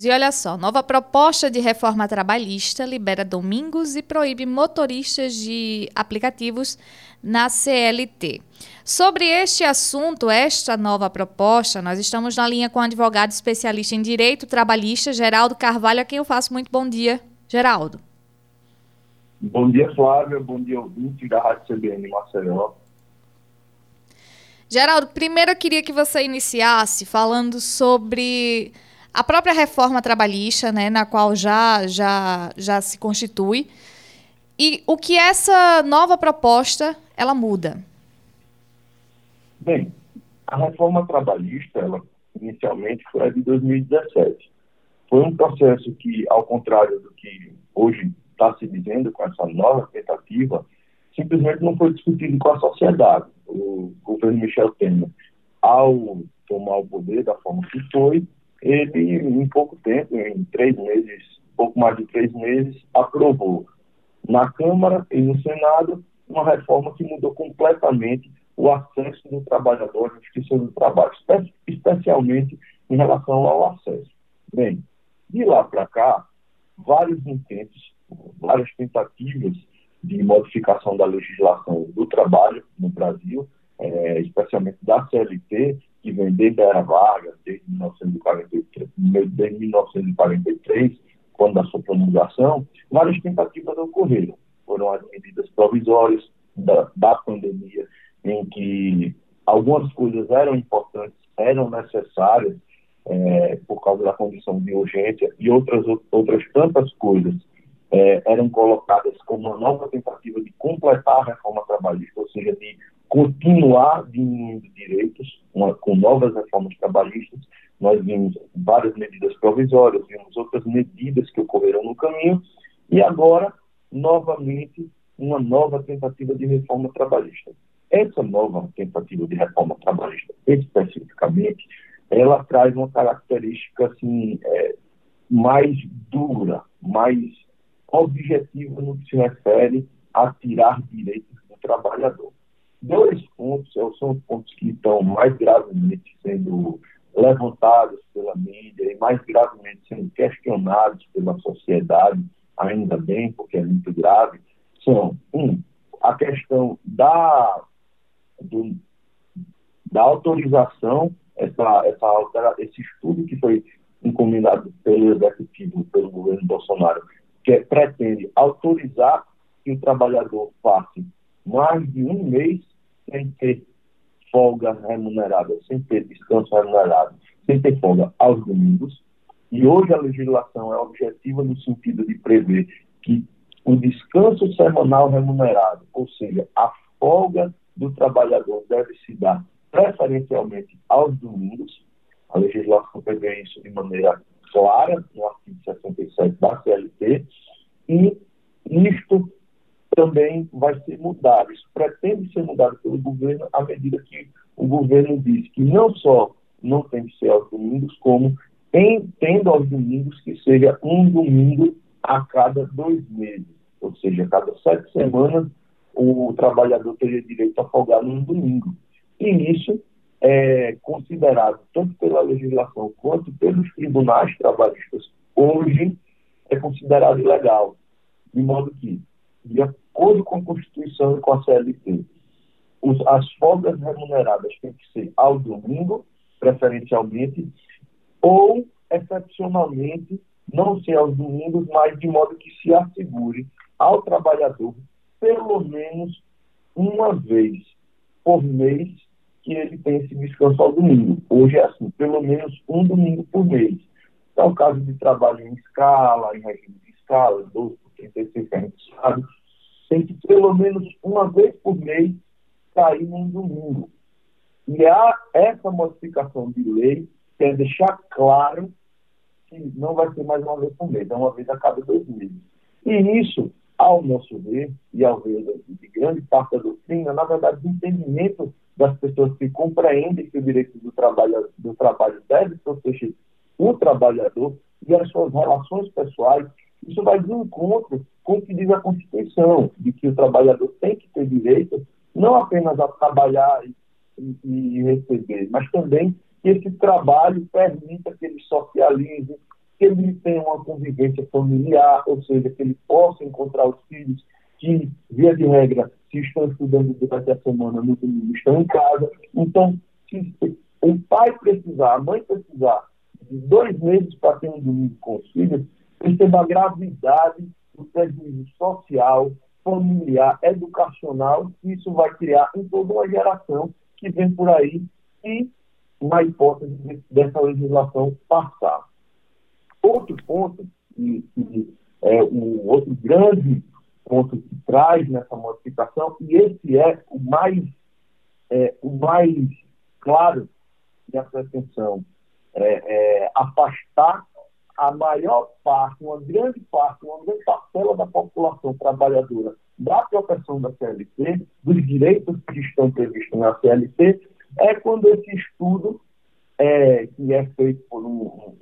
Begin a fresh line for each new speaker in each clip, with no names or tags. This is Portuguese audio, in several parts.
E olha só, nova proposta de reforma trabalhista libera domingos e proíbe motoristas de aplicativos na CLT. Sobre este assunto, esta nova proposta, nós estamos na linha com o advogado especialista em direito trabalhista, Geraldo Carvalho, a quem eu faço muito bom dia. Geraldo.
Bom dia, Flávia. Bom dia, ouvinte da Rádio CBN Maceió.
Geraldo, primeiro eu queria que você iniciasse falando sobre a própria reforma trabalhista, né, na qual já, já, já se constitui, e o que essa nova proposta ela muda.
Bem, a reforma trabalhista, ela inicialmente foi a de 2017. Foi um processo que, ao contrário do que hoje está se dizendo com essa nova tentativa, simplesmente não foi discutido com a sociedade. O governo Michel Temer, ao tomar o poder da forma que foi, ele, em pouco tempo, em três meses, pouco mais de três meses, aprovou na Câmara e no Senado uma reforma que mudou completamente o acesso do trabalhador à justiça do trabalho, especialmente em relação ao acesso. Bem, de lá para cá, vários intentos, várias tentativas de modificação da legislação do trabalho no Brasil, é, especialmente da CLT, que vem desde a era Vargas, desde 1943, desde 1943 quando da sua promulgação, várias tentativas ocorreram. Foram as medidas provisórias da, da pandemia, em que algumas coisas eram importantes, eram necessárias é, por causa da condição de urgência, e outras, outras tantas coisas é, eram colocadas como uma nova tentativa de completar a reforma trabalhista, ou seja, de continuar diminuindo direitos uma, com novas reformas trabalhistas. Nós vimos várias medidas provisórias, vimos outras medidas que ocorreram no caminho, e agora, novamente, uma nova tentativa de reforma trabalhista. Essa nova tentativa de reforma trabalhista, especificamente, ela traz uma característica assim, é, mais dura, mais objetiva no que se refere a tirar direitos do trabalhador. Dois pontos são os pontos que estão mais gravemente sendo levantados pela mídia e mais gravemente sendo questionados pela sociedade, ainda bem, porque é muito grave, são, um, a questão da, do, da autorização, essa, essa, esse estudo que foi encomendado pelo Executivo, pelo governo Bolsonaro, que é, pretende autorizar que o trabalhador passe mais de um mês sem ter folga remunerada, sem ter descanso remunerado, sem ter folga aos domingos. E hoje a legislação é objetiva no sentido de prever que o descanso semanal remunerado, ou seja, a folga do trabalhador deve se dar preferencialmente aos domingos. A legislação prevê isso de maneira clara no artigo 67 da CLT. E isto também vai ser mudado. Isso pretende ser mudado pelo governo à medida que o governo diz que não só não tem que ser aos domingos, como tem, tendo aos domingos que seja um domingo a cada dois meses. Ou seja, a cada sete semanas o trabalhador teria direito a folgar num domingo. E isso é considerado, tanto pela legislação quanto pelos tribunais trabalhistas, hoje é considerado ilegal. De modo que, de acordo com a Constituição e com a CLT, os, as folgas remuneradas têm que ser ao domingo, preferencialmente, ou, excepcionalmente, não ser aos domingos, mas de modo que se assegure ao trabalhador pelo menos uma vez por mês que ele tem esse descanso ao domingo. Hoje é assim, pelo menos um domingo por mês. É o caso de trabalho em escala, em regime de escala, 12 por 36 que a gente sabe, tem que pelo menos uma vez por mês cair num domingo. E há essa modificação de lei quer deixar claro que não vai ser mais uma vez por mês, é uma vez a cada dois meses. E isso, ao nosso ver, e ao ver de grande parte da doutrina, na verdade, o entendimento das pessoas que compreendem que o direito do trabalho, do trabalho deve proteger o trabalhador e as suas relações pessoais, isso vai de encontro com o que diz a Constituição, de que o trabalhador tem que ter direito não apenas a trabalhar e, e receber, mas também que esse trabalho permita que ele socialize, que ele tenha uma convivência familiar, ou seja, que ele possa encontrar os filhos que, via de regra, se estão estudando durante a semana, no domingo, estão em casa. Então, se o pai precisar, a mãe precisar de dois meses para ter um domingo com os filhos, perceba a gravidade do prejuízo social, familiar, educacional que isso vai criar em toda uma geração que vem por aí e na hipótese dessa legislação passar. Outro ponto, e, e é um outro grande ponto que traz nessa modificação, e esse é o mais, é, o mais claro de atenção, é, é, afastar a maior parte, uma grande parte, uma grande parcela da população trabalhadora da proteção da CLT, dos direitos que estão previstos na CLT, é quando esse estudo, é, que é feito por um,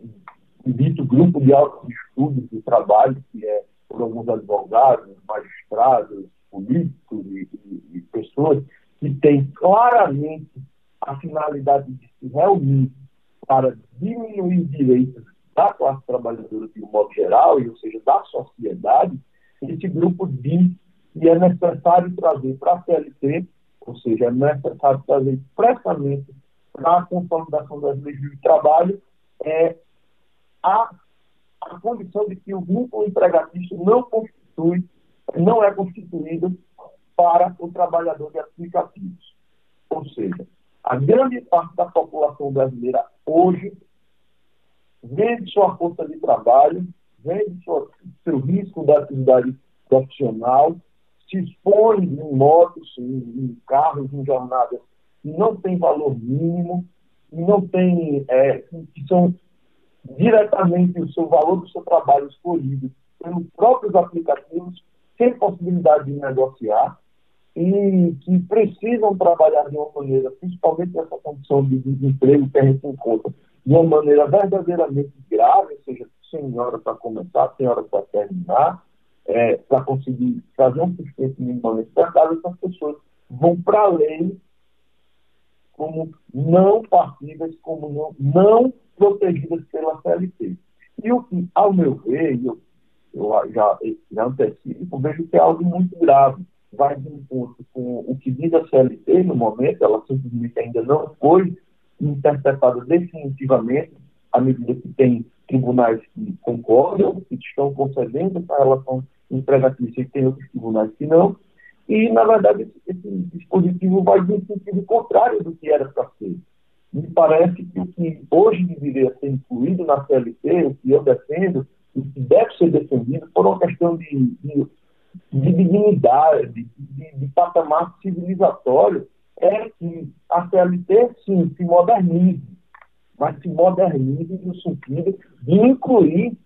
um, dito grupo de estudos de trabalho, que é por alguns advogados, magistrados, políticos e, e, e pessoas que têm claramente a finalidade de se reunir para diminuir direitos da classe trabalhadora de um modo geral, ou seja, da sociedade, esse grupo diz que é necessário trazer para a CLT, ou seja, é necessário trazer expressamente para a consolidação das leis de trabalho, é, a, a condição de que o vínculo empregatista não constitui, não é constituído para o trabalhador de aplicativos. Ou seja, a grande parte da população brasileira hoje vende sua força de trabalho, vende sua, seu risco da atividade profissional, se expõe em motos, em, carros, em jornadas que não tem valor mínimo, e não tem, é, que são diretamente o seu valor do seu trabalho escolhido pelos próprios aplicativos, sem possibilidade de negociar, e que precisam trabalhar de uma maneira, principalmente nessa condição de desemprego que a gente encontra, de uma maneira verdadeiramente grave, ou seja, sem hora para começar, sem hora para terminar, é, para conseguir fazer um sustento minimamente para casa, essas pessoas vão para a lei como não passíveis, como não, não protegidas pela CLT. E o que, ao meu ver, eu, eu já, já antecipo, vejo que é algo muito grave vai de encontro com o que diz a CLT no momento, ela simplesmente ainda não foi interpretada definitivamente, à medida que tem tribunais que concordam, que estão concedendo essa relação empregatícia e tem outros tribunais que não. E, na verdade, esse, esse dispositivo vai no sentido contrário do que era para ser. Me parece que o que hoje deveria ser incluído na CLT, o que eu defendo, o que deve ser defendido, por uma questão de, de de dignidade, de, de, de patamar civilizatório, é que a CLT, sim, se modernize, mas se modernize no sentido de incluir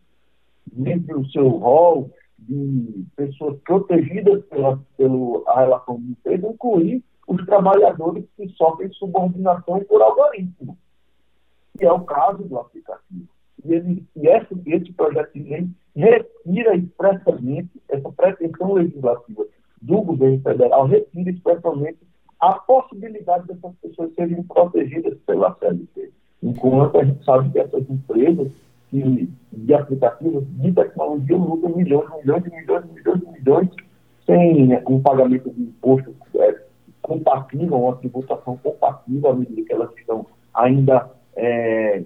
dentro do seu rol de pessoas protegidas pela, pela relação de emprego, incluir os trabalhadores que sofrem subordinação por algoritmo, que é o caso do aplicativo. E, ele, e esse, esse projeto de lei retira expressamente essa pretensão legislativa do governo federal, retira expressamente a possibilidade dessas pessoas serem protegidas pela CLT. Enquanto a gente sabe que essas empresas que, de aplicativos de tecnologia lucram milhões, milhões milhões, milhões milhões sem né, um pagamento de imposto é, compatível, uma tributação compatível à medida que elas estão ainda é,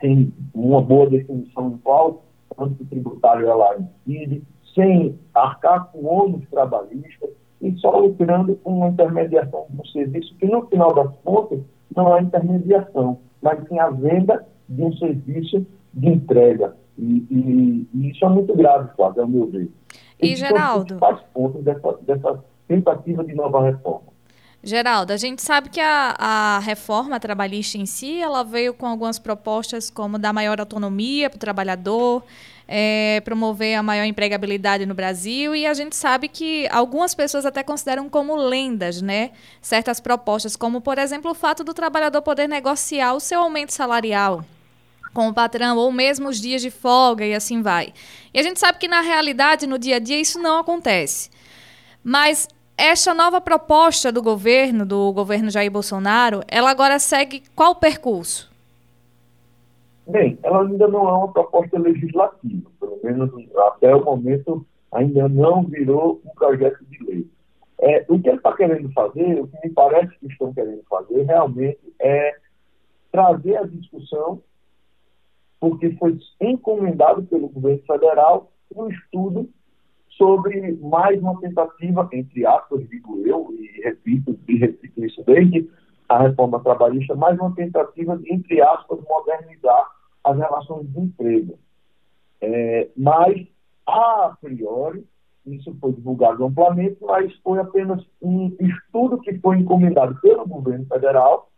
sem uma boa definição em qual âmbito tributário ela incide, sem arcar com ônus trabalhistas e só lucrando com uma intermediação de um serviço que, no final das contas, não é intermediação, mas sim a venda de um serviço de entrega. E, e, e isso é muito grave, Flávio, ao meu ver.
E, Geraldo?
Faz pontos dessa, dessa tentativa de nova reforma.
Geraldo, a gente sabe que a, a, reforma trabalhista em si, ela veio com algumas propostas como dar maior autonomia para o trabalhador, é, promover a maior empregabilidade no Brasil, e a gente sabe que algumas pessoas até consideram como lendas, né? Certas propostas, como, por exemplo, o fato do trabalhador poder negociar o seu aumento salarial com o patrão, ou mesmo os dias de folga, e assim vai. E a gente sabe que, na realidade, no dia a dia, isso não acontece. Mas esta nova proposta do governo, do governo Jair Bolsonaro, ela agora segue qual percurso?
Bem, ela ainda não é uma proposta legislativa, pelo menos até o momento ainda não virou um projeto de lei. É, o que ele está querendo fazer, o que me parece que estão querendo fazer realmente é trazer a discussão, porque foi encomendado pelo governo federal um estudo sobre mais uma tentativa, entre aspas, digo eu, e repito, e repito isso desde a reforma trabalhista, mais uma tentativa de, entre aspas, modernizar as relações de emprego. É, mas, a priori, isso foi divulgado amplamente, mas foi apenas um estudo que foi encomendado pelo governo federal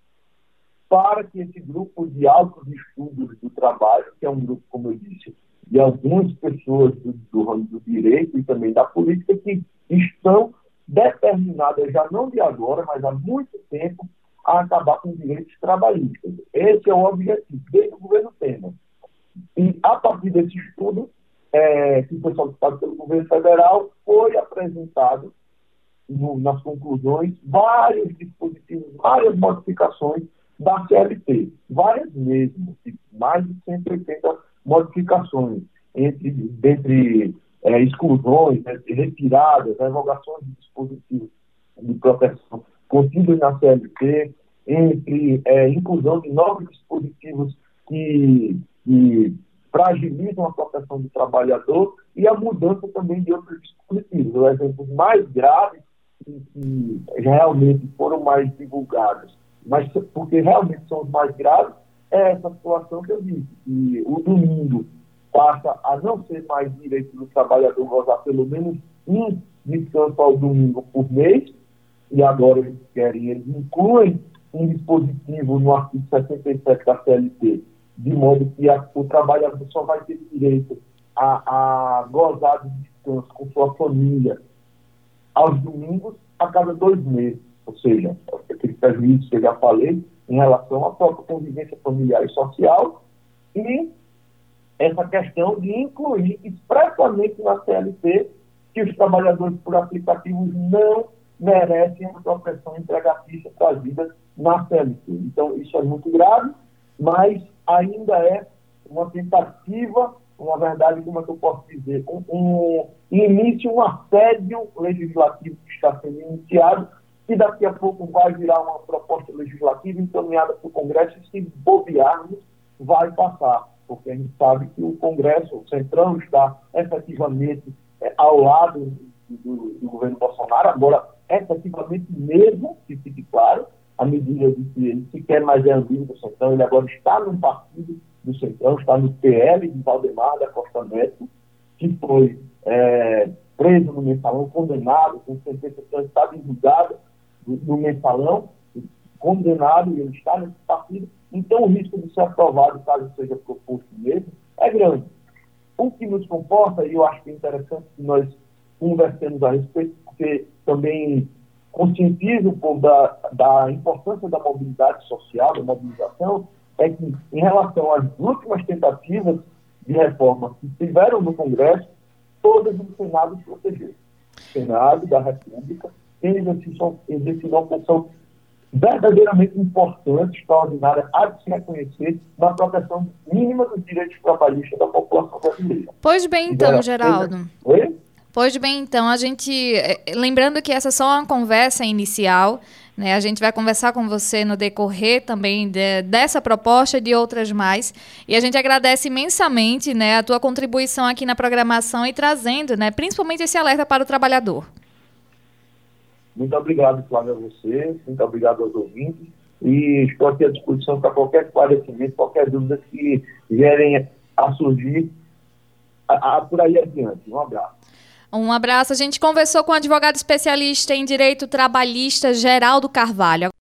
para que esse grupo de altos estudos do trabalho, que é um grupo, como eu disse, de algumas pessoas do, do ramo do direito e também da política, que estão determinadas, já não de agora, mas há muito tempo, a acabar com direitos trabalhistas. Esse é o objetivo, desde o governo Temer. E, a partir desse estudo, é, que foi solicitado pelo governo federal, foi apresentado no, nas conclusões vários dispositivos, várias modificações da CLT, várias mesmo, mais de 180 modificações, entre, entre é, exclusões, né, retiradas, revogações de dispositivos de proteção contidos na CLT, entre é, inclusão de novos dispositivos que, que fragilizam a proteção do trabalhador e a mudança também de outros dispositivos. Os exemplos mais graves que, que realmente foram mais divulgados, mas porque realmente são os mais graves, é essa situação que eu disse, que o domingo passa a não ser mais direito do trabalhador gozar pelo menos um descanso ao domingo por mês, e agora eles querem, eles incluem um dispositivo no artigo 67 da CLT, de modo que a, o trabalhador só vai ter direito a, a gozar de descanso com sua família aos domingos a cada dois meses. Ou seja, aqueles prejuízos que eu já falei em relação à própria convivência familiar e social e essa questão de incluir expressamente na CLT que os trabalhadores por aplicativos não merecem a proteção empregatícia trazida na CLT. Então, isso é muito grave, mas ainda é uma tentativa, uma verdade, como é que eu posso dizer, um, um início, um assédio legislativo que está sendo iniciado, que daqui a pouco vai virar uma proposta legislativa encaminhada para o Congresso e, se bobearmos, vai passar, porque a gente sabe que o Congresso, o Centrão, está efetivamente é, ao lado do, do governo Bolsonaro, agora efetivamente mesmo, que fique claro, à medida de que ele sequer mais é amigo do Centrão, ele agora está no partido do Centrão, está no PL de Valdemar da Costa Neto, que foi é, preso no mensalão, condenado, com sentença transitada em julgada no mensalão, condenado, e ele está nesse partido, então o risco de ser aprovado, caso seja proposto mesmo, é grande. O que nos comporta, e eu acho que é interessante que nós conversemos a respeito, porque também conscientiza da, da importância da mobilidade social, da mobilização, é que, em relação às últimas tentativas de reforma que tiveram no Congresso, todas o Senado protegeram. O Senado da República exercido uma função verdadeiramente importante, extraordinária, a de se reconhecer na proteção mínima dos direitos trabalhistas da população brasileira.
Pois bem, então, Geraldo. Oi? Pois bem, então, a gente. Eh, lembrando que essa é só uma conversa inicial, né? A gente vai conversar com você no decorrer também de, dessa proposta e de outras mais. E a gente agradece imensamente né, a tua contribuição aqui na programação e trazendo, né, principalmente esse alerta para o trabalhador.
Muito obrigado, Flávio, a você, muito obrigado aos ouvintes. E estou aqui à disposição para qualquer esclarecimento, qualquer dúvida que vierem a surgir a, a, por aí adiante. Um abraço.
Um abraço. A gente conversou com o advogado especialista em direito trabalhista Geraldo Carvalho.